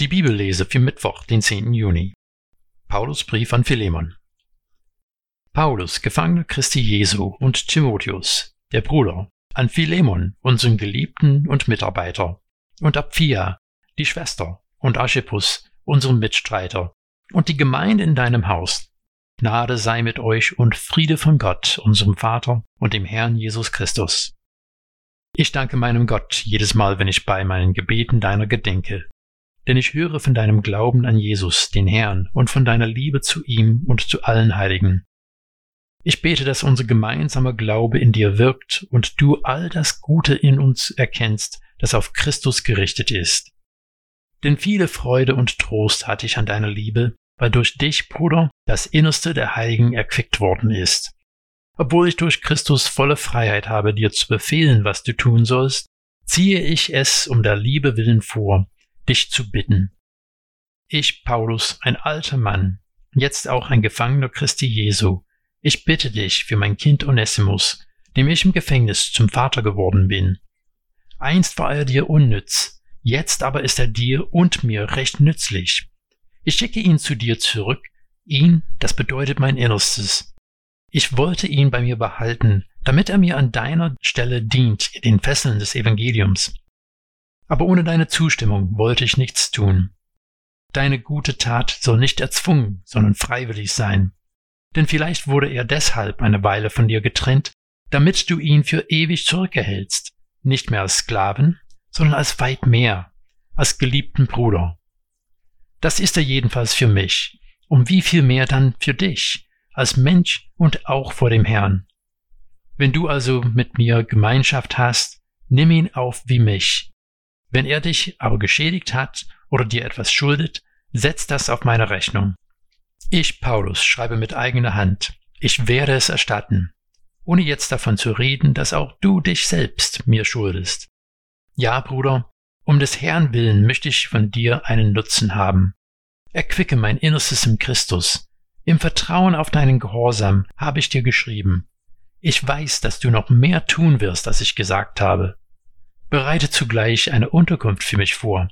Die Bibellese für Mittwoch, den 10. Juni. Paulus Brief an Philemon. Paulus, Gefangener Christi Jesu und Timotheus, der Bruder, an Philemon, unseren Geliebten und Mitarbeiter, und Apphia, die Schwester, und Archippus, unseren Mitstreiter, und die Gemeinde in deinem Haus. Gnade sei mit euch und Friede von Gott, unserem Vater und dem Herrn Jesus Christus. Ich danke meinem Gott jedes Mal, wenn ich bei meinen Gebeten deiner gedenke, denn ich höre von deinem Glauben an Jesus, den Herrn, und von deiner Liebe zu ihm und zu allen Heiligen. Ich bete, dass unser gemeinsamer Glaube in dir wirkt und du all das Gute in uns erkennst, das auf Christus gerichtet ist. Denn viele Freude und Trost hatte ich an deiner Liebe, weil durch dich, Bruder, das Innerste der Heiligen erquickt worden ist. Obwohl ich durch Christus volle Freiheit habe, dir zu befehlen, was du tun sollst, ziehe ich es um der Liebe willen vor, dich zu bitten. Ich, Paulus, ein alter Mann, jetzt auch ein Gefangener Christi Jesu, ich bitte dich für mein Kind Onesimus, dem ich im Gefängnis zum Vater geworden bin. Einst war er dir unnütz, jetzt aber ist er dir und mir recht nützlich. Ich schicke ihn zu dir zurück, ihn, das bedeutet mein Innerstes. Ich wollte ihn bei mir behalten, damit er mir an deiner Stelle dient in den Fesseln des Evangeliums aber ohne deine Zustimmung wollte ich nichts tun. Deine gute Tat soll nicht erzwungen, sondern freiwillig sein. Denn vielleicht wurde er deshalb eine Weile von dir getrennt, damit du ihn für ewig zurückerhältst, nicht mehr als Sklaven, sondern als weit mehr, als geliebten Bruder. Das ist er jedenfalls für mich, um wie viel mehr dann für dich, als Mensch und auch vor dem Herrn. Wenn du also mit mir Gemeinschaft hast, nimm ihn auf wie mich, wenn er dich aber geschädigt hat oder dir etwas schuldet, setz das auf meine Rechnung. Ich, Paulus, schreibe mit eigener Hand, ich werde es erstatten, ohne jetzt davon zu reden, dass auch du dich selbst mir schuldest. Ja, Bruder, um des Herrn willen möchte ich von dir einen Nutzen haben. Erquicke mein Innerstes im Christus. Im Vertrauen auf deinen Gehorsam habe ich dir geschrieben. Ich weiß, dass du noch mehr tun wirst, als ich gesagt habe bereitet zugleich eine Unterkunft für mich vor,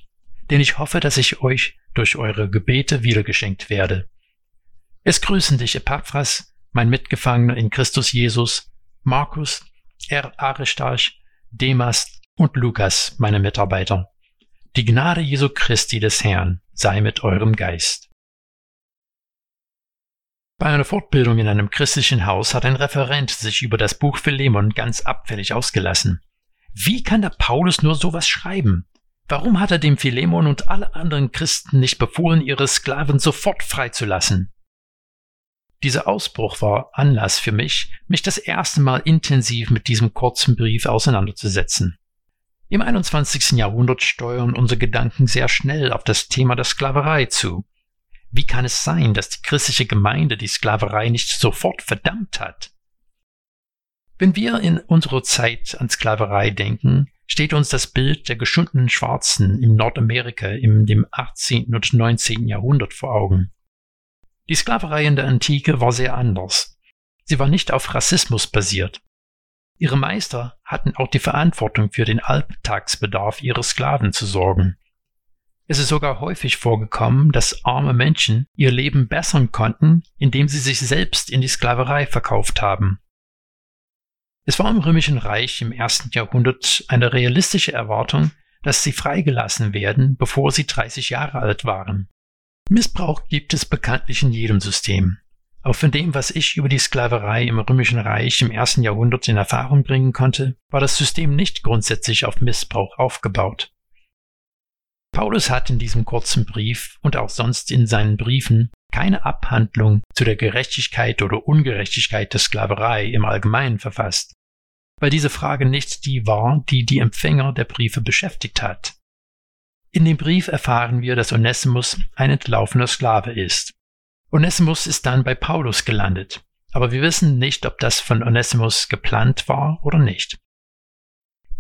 denn ich hoffe, dass ich euch durch eure Gebete wiedergeschenkt werde. Es grüßen dich Epaphras, mein Mitgefangener in Christus Jesus, Markus, R. Aristarch, Demas und Lukas, meine Mitarbeiter. Die Gnade Jesu Christi des Herrn sei mit eurem Geist. Bei einer Fortbildung in einem christlichen Haus hat ein Referent sich über das Buch Philemon ganz abfällig ausgelassen. Wie kann der Paulus nur sowas schreiben? Warum hat er dem Philemon und alle anderen Christen nicht befohlen, ihre Sklaven sofort freizulassen? Dieser Ausbruch war Anlass für mich, mich das erste Mal intensiv mit diesem kurzen Brief auseinanderzusetzen. Im 21. Jahrhundert steuern unsere Gedanken sehr schnell auf das Thema der Sklaverei zu. Wie kann es sein, dass die christliche Gemeinde die Sklaverei nicht sofort verdammt hat? Wenn wir in unserer Zeit an Sklaverei denken, steht uns das Bild der geschundenen Schwarzen in Nordamerika im dem 18. und 19. Jahrhundert vor Augen. Die Sklaverei in der Antike war sehr anders. Sie war nicht auf Rassismus basiert. Ihre Meister hatten auch die Verantwortung für den Alltagsbedarf ihrer Sklaven zu sorgen. Es ist sogar häufig vorgekommen, dass arme Menschen ihr Leben bessern konnten, indem sie sich selbst in die Sklaverei verkauft haben. Es war im Römischen Reich im ersten Jahrhundert eine realistische Erwartung, dass sie freigelassen werden, bevor sie 30 Jahre alt waren. Missbrauch gibt es bekanntlich in jedem System. Auch von dem, was ich über die Sklaverei im Römischen Reich im ersten Jahrhundert in Erfahrung bringen konnte, war das System nicht grundsätzlich auf Missbrauch aufgebaut. Paulus hat in diesem kurzen Brief und auch sonst in seinen Briefen keine Abhandlung zu der Gerechtigkeit oder Ungerechtigkeit der Sklaverei im Allgemeinen verfasst weil diese Frage nicht die war, die die Empfänger der Briefe beschäftigt hat. In dem Brief erfahren wir, dass Onesimus ein entlaufener Sklave ist. Onesimus ist dann bei Paulus gelandet, aber wir wissen nicht, ob das von Onesimus geplant war oder nicht.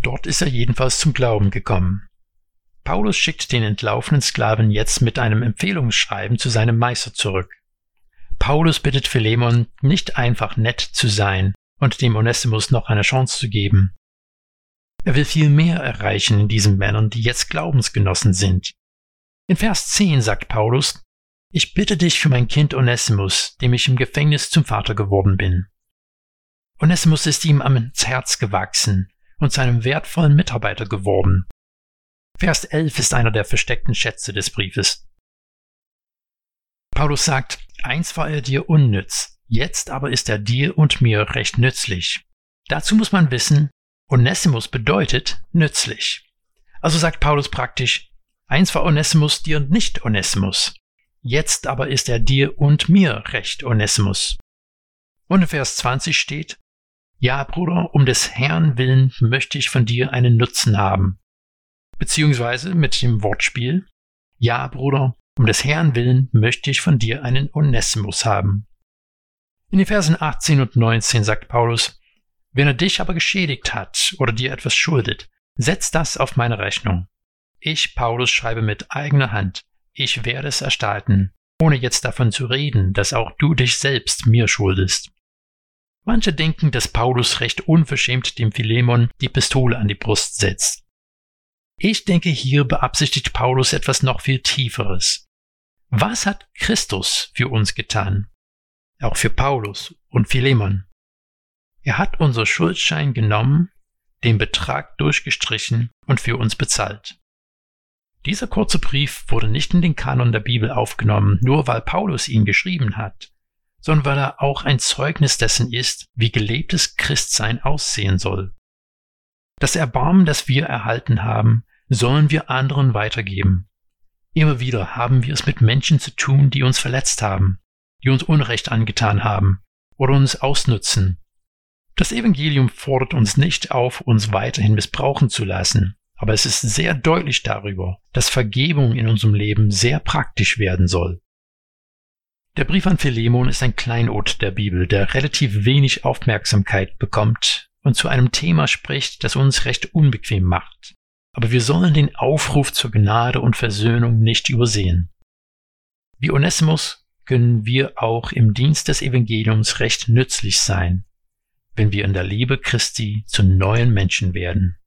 Dort ist er jedenfalls zum Glauben gekommen. Paulus schickt den entlaufenen Sklaven jetzt mit einem Empfehlungsschreiben zu seinem Meister zurück. Paulus bittet Philemon, nicht einfach nett zu sein, und dem Onesimus noch eine Chance zu geben. Er will viel mehr erreichen in diesen Männern, die jetzt Glaubensgenossen sind. In Vers 10 sagt Paulus, ich bitte dich für mein Kind Onesimus, dem ich im Gefängnis zum Vater geworden bin. Onesimus ist ihm ans Herz gewachsen und zu einem wertvollen Mitarbeiter geworden. Vers 11 ist einer der versteckten Schätze des Briefes. Paulus sagt, einst war er dir unnütz, jetzt aber ist er dir und mir recht nützlich. Dazu muss man wissen, Onesimus bedeutet nützlich. Also sagt Paulus praktisch, einst war Onesimus dir und nicht Onesimus. Jetzt aber ist er dir und mir recht, Onesimus. Und in Vers 20 steht, Ja, Bruder, um des Herrn willen möchte ich von dir einen Nutzen haben. Beziehungsweise mit dem Wortspiel, Ja, Bruder, um des Herrn willen möchte ich von dir einen Onesimus haben. In den Versen 18 und 19 sagt Paulus, Wenn er dich aber geschädigt hat oder dir etwas schuldet, setz das auf meine Rechnung. Ich, Paulus, schreibe mit eigener Hand, ich werde es erstalten, ohne jetzt davon zu reden, dass auch du dich selbst mir schuldest. Manche denken, dass Paulus recht unverschämt dem Philemon die Pistole an die Brust setzt. Ich denke, hier beabsichtigt Paulus etwas noch viel Tieferes. Was hat Christus für uns getan? Auch für Paulus und Philemon. Er hat unser Schuldschein genommen, den Betrag durchgestrichen und für uns bezahlt. Dieser kurze Brief wurde nicht in den Kanon der Bibel aufgenommen, nur weil Paulus ihn geschrieben hat, sondern weil er auch ein Zeugnis dessen ist, wie gelebtes Christsein aussehen soll. Das Erbarmen, das wir erhalten haben, sollen wir anderen weitergeben. Immer wieder haben wir es mit Menschen zu tun, die uns verletzt haben, die uns Unrecht angetan haben oder uns ausnutzen. Das Evangelium fordert uns nicht auf, uns weiterhin missbrauchen zu lassen, aber es ist sehr deutlich darüber, dass Vergebung in unserem Leben sehr praktisch werden soll. Der Brief an Philemon ist ein Kleinod der Bibel, der relativ wenig Aufmerksamkeit bekommt und zu einem Thema spricht, das uns recht unbequem macht. Aber wir sollen den Aufruf zur Gnade und Versöhnung nicht übersehen. Wie Onesimus können wir auch im Dienst des Evangeliums recht nützlich sein, wenn wir in der Liebe Christi zu neuen Menschen werden.